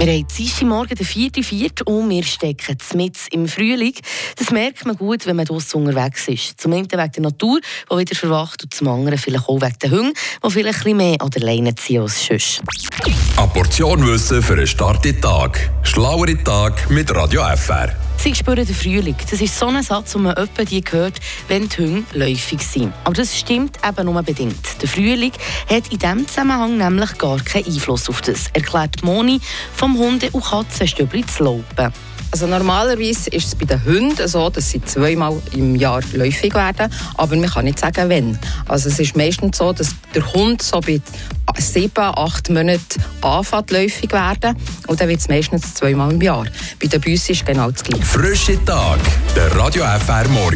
Wir haben Dienstag Morgen, den 4.4. und wir stecken mit im Frühling. Das merkt man gut, wenn man draußen unterwegs ist. Zum einen wegen der Natur, die wieder verwacht, und zum anderen vielleicht auch wegen den Hunden, die vielleicht ein bisschen mehr an der Leine ziehen als sonst. Portion Wissen für einen starken Tag. Schlauere Tag mit Radio FR. Sie spüren den Frühling. Das ist so ein Satz, den man öppe die hört, wenn die Hunde läufig sind. Aber das stimmt eben nur bedingt. Der Frühling hat in diesem Zusammenhang nämlich gar keinen Einfluss auf das, erklärt Moni vom Hunde- und Katzenstübli zu Laupen. Also normalerweise ist es bei den Hunden so, dass sie zweimal im Jahr läufig werden, aber man kann nicht sagen, wann. Also es ist meistens so, dass der Hund so bei sieben, acht Monaten anfängt läufig werden und dann wird es meistens zweimal im Jahr. Bei den Büssen ist genau das Gleiche. Frische Tag, der Radio FR Morgen.